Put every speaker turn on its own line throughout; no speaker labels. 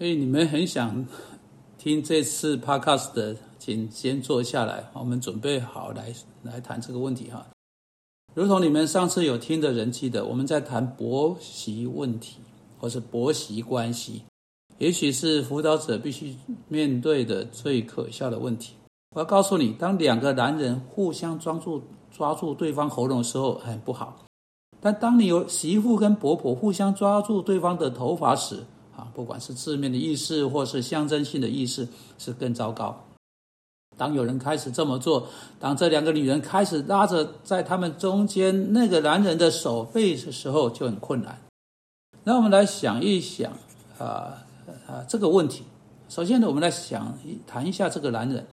所以你们很想听这次 podcast 的，请先坐下来，我们准备好来来谈这个问题哈。如同你们上次有听的人记得，我们在谈婆媳问题，或是婆媳关系，也许是辅导者必须面对的最可笑的问题。我要告诉你，当两个男人互相抓住抓住对方喉咙的时候，很不好。但当你有媳妇跟婆婆互相抓住对方的头发时，不管是字面的意思或是象征性的意思，是更糟糕。当有人开始这么做，当这两个女人开始拉着在他们中间那个男人的手背的时候，就很困难。那我们来想一想，啊啊这个问题。首先呢，我们来想谈一下这个男人。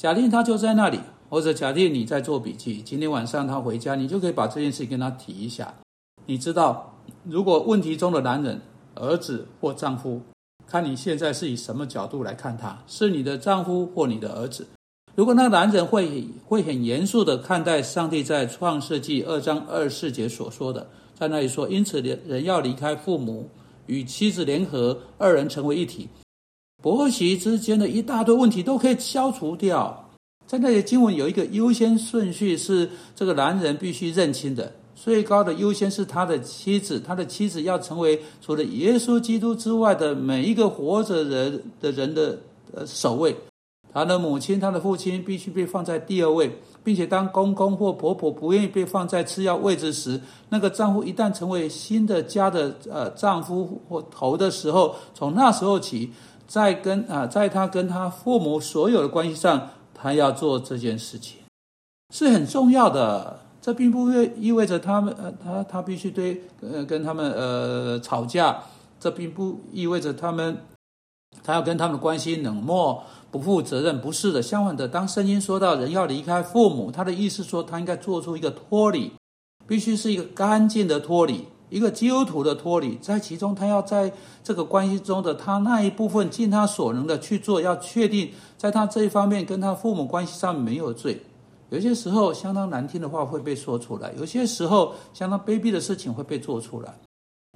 假定他就在那里。或者假定你在做笔记，今天晚上他回家，你就可以把这件事跟他提一下。你知道，如果问题中的男人、儿子或丈夫，看你现在是以什么角度来看他，是你的丈夫或你的儿子。如果那个男人会会很严肃的看待上帝在创世纪二章二四节所说的，在那里说，因此人要离开父母，与妻子联合，二人成为一体，婆媳之间的一大堆问题都可以消除掉。在那里经文有一个优先顺序，是这个男人必须认清的。最高的优先是他的妻子，他的妻子要成为除了耶稣基督之外的每一个活着人的人的呃首位。他的母亲、他的父亲必须被放在第二位，并且当公公或婆婆不愿意被放在次要位置时，那个丈夫一旦成为新的家的呃丈夫或头的时候，从那时候起，在跟啊在他跟他父母所有的关系上。他要做这件事情是很重要的，这并不意味着他们呃他他必须对呃跟他们呃吵架，这并不意味着他们他要跟他们关系冷漠不负责任，不是的，相反的，当圣经说到人要离开父母，他的意思说他应该做出一个脱离，必须是一个干净的脱离。一个基督徒的脱离，在其中，他要在这个关系中的他那一部分尽他所能的去做，要确定在他这一方面跟他父母关系上没有罪。有些时候相当难听的话会被说出来，有些时候相当卑鄙的事情会被做出来。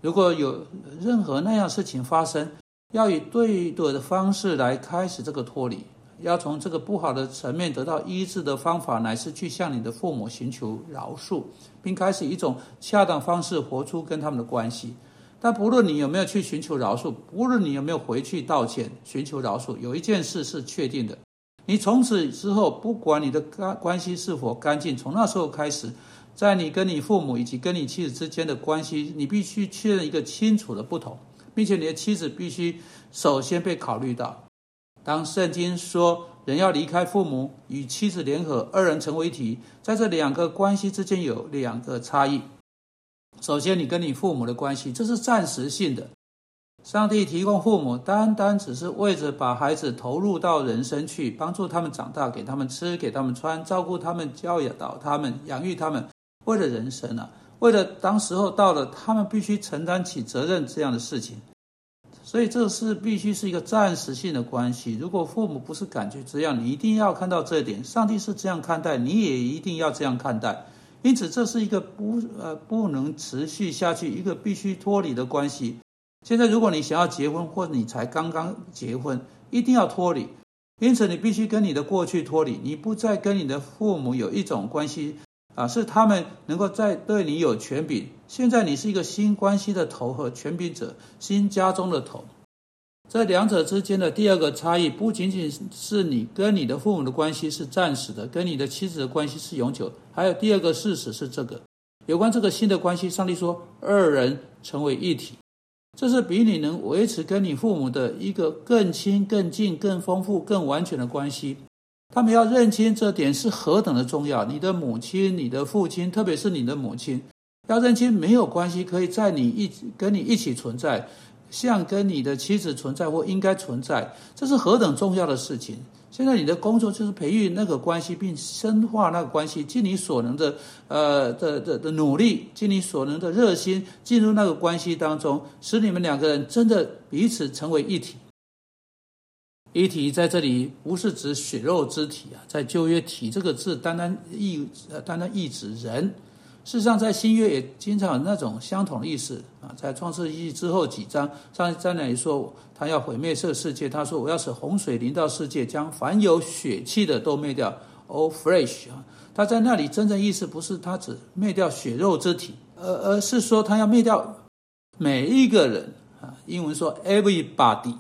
如果有任何那样事情发生，要以对的方式来开始这个脱离。要从这个不好的层面得到医治的方法，乃是去向你的父母寻求饶恕，并开始一种恰当方式活出跟他们的关系。但不论你有没有去寻求饶恕，不论你有没有回去道歉、寻求饶恕，有一件事是确定的：你从此之后，不管你的干关系是否干净，从那时候开始，在你跟你父母以及跟你妻子之间的关系，你必须确认一个清楚的不同，并且你的妻子必须首先被考虑到。当圣经说人要离开父母，与妻子联合，二人成为一体，在这两个关系之间有两个差异。首先，你跟你父母的关系，这是暂时性的。上帝提供父母，单单只是为着把孩子投入到人生去，帮助他们长大，给他们吃，给他们穿，照顾他们，教导他们，养育他们，为了人生啊，为了当时候到了，他们必须承担起责任这样的事情。所以这是必须是一个暂时性的关系。如果父母不是感觉这样，你一定要看到这点。上帝是这样看待，你也一定要这样看待。因此，这是一个不呃不能持续下去，一个必须脱离的关系。现在，如果你想要结婚，或你才刚刚结婚，一定要脱离。因此，你必须跟你的过去脱离，你不再跟你的父母有一种关系。啊，是他们能够在对你有权柄。现在你是一个新关系的头和权柄者，新家中的头。这两者之间的第二个差异，不仅仅是你跟你的父母的关系是暂时的，跟你的妻子的关系是永久。还有第二个事实是这个，有关这个新的关系，上帝说二人成为一体，这是比你能维持跟你父母的一个更亲、更近、更丰富、更完全的关系。他们要认清这点是何等的重要。你的母亲、你的父亲，特别是你的母亲，要认清没有关系，可以在你一跟你一起存在，像跟你的妻子存在或应该存在，这是何等重要的事情。现在你的工作就是培育那个关系，并深化那个关系，尽你所能的，呃的的的努力，尽你所能的热心进入那个关系当中，使你们两个人真的彼此成为一体。一体在这里不是指血肉之体啊，在旧约“体”这个字，单单意呃单单意指人，事实上，在新约也经常有那种相同的意思啊。在创世纪之后几章，上在那里说他要毁灭这个世界，他说我要使洪水临到世界，将凡有血气的都灭掉。All flesh 啊，他在那里真正意思不是他只灭掉血肉之体，而而是说他要灭掉每一个人啊。英文说 everybody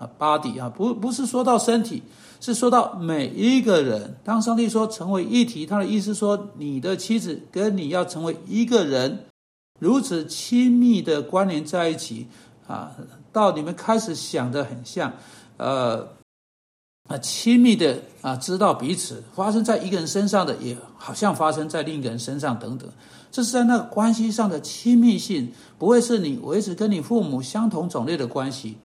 啊，body 啊，不不是说到身体。是说到每一个人，当上帝说成为一体，他的意思说，你的妻子跟你要成为一个人，如此亲密的关联在一起啊，到你们开始想的很像，呃，啊，亲密的啊，知道彼此发生在一个人身上的，也好像发生在另一个人身上等等，这是在那个关系上的亲密性，不会是你维持跟你父母相同种类的关系。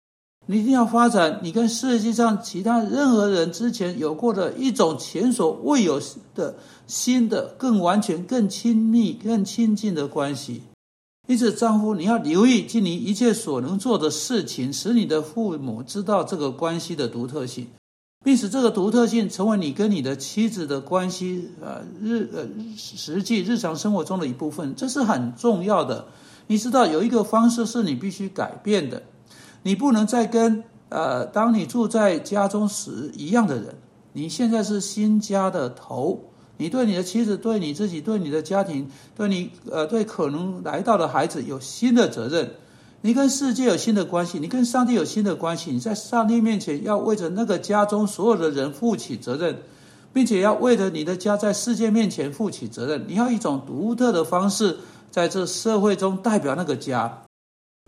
你一定要发展你跟世界上其他任何人之前有过的一种前所未有的新的、更完全、更亲密、更亲近的关系。因此，丈夫你要留意尽你一切所能做的事情，使你的父母知道这个关系的独特性，并使这个独特性成为你跟你的妻子的关系呃日呃实际日常生活中的一部分。这是很重要的。你知道有一个方式是你必须改变的。你不能再跟呃，当你住在家中时一样的人。你现在是新家的头，你对你的妻子、对你自己、对你的家庭、对你呃，对可能来到的孩子有新的责任。你跟世界有新的关系，你跟上帝有新的关系。你在上帝面前要为着那个家中所有的人负起责任，并且要为着你的家在世界面前负起责任。你要一种独特的方式在这社会中代表那个家。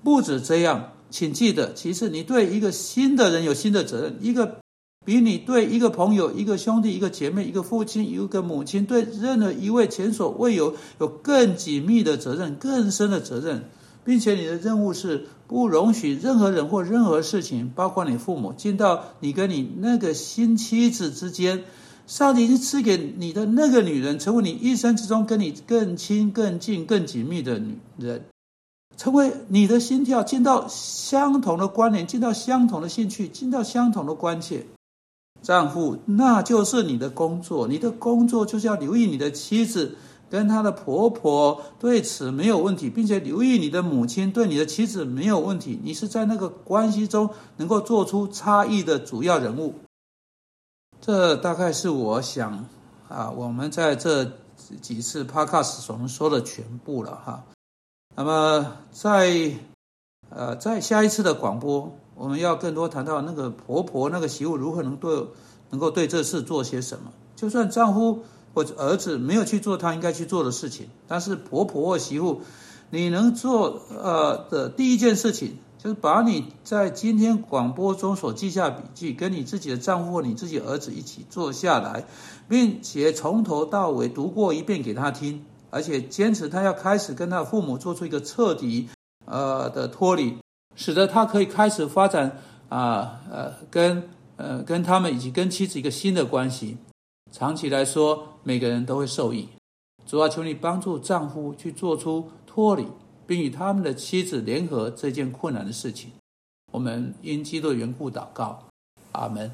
不止这样。请记得，其实你对一个新的人有新的责任，一个比你对一个朋友、一个兄弟、一个姐妹、一个父亲、一个母亲，对任何一位前所未有、有更紧密的责任、更深的责任，并且你的任务是不容许任何人或任何事情，包括你父母，进到你跟你那个新妻子之间。上帝已经赐给你的那个女人，成为你一生之中跟你更亲、更近、更紧密的女人。成为你的心跳，进到相同的关联，进到相同的兴趣，进到相同的关切。丈夫，那就是你的工作，你的工作就是要留意你的妻子跟她的婆婆对此没有问题，并且留意你的母亲对你的妻子没有问题。你是在那个关系中能够做出差异的主要人物。这大概是我想啊，我们在这几次 podcast 所能说的全部了哈。那么，在呃，在下一次的广播，我们要更多谈到那个婆婆、那个媳妇如何能对能够对这事做些什么。就算丈夫或者儿子没有去做他应该去做的事情，但是婆婆或媳妇，你能做呃的第一件事情，就是把你在今天广播中所记下笔记，跟你自己的丈夫或你自己儿子一起坐下来，并且从头到尾读过一遍给他听。而且坚持他要开始跟他父母做出一个彻底呃的脱离，使得他可以开始发展啊呃跟呃跟他们以及跟妻子一个新的关系。长期来说，每个人都会受益。主要求你帮助丈夫去做出脱离，并与他们的妻子联合这件困难的事情。我们因基督的缘故祷告，阿门。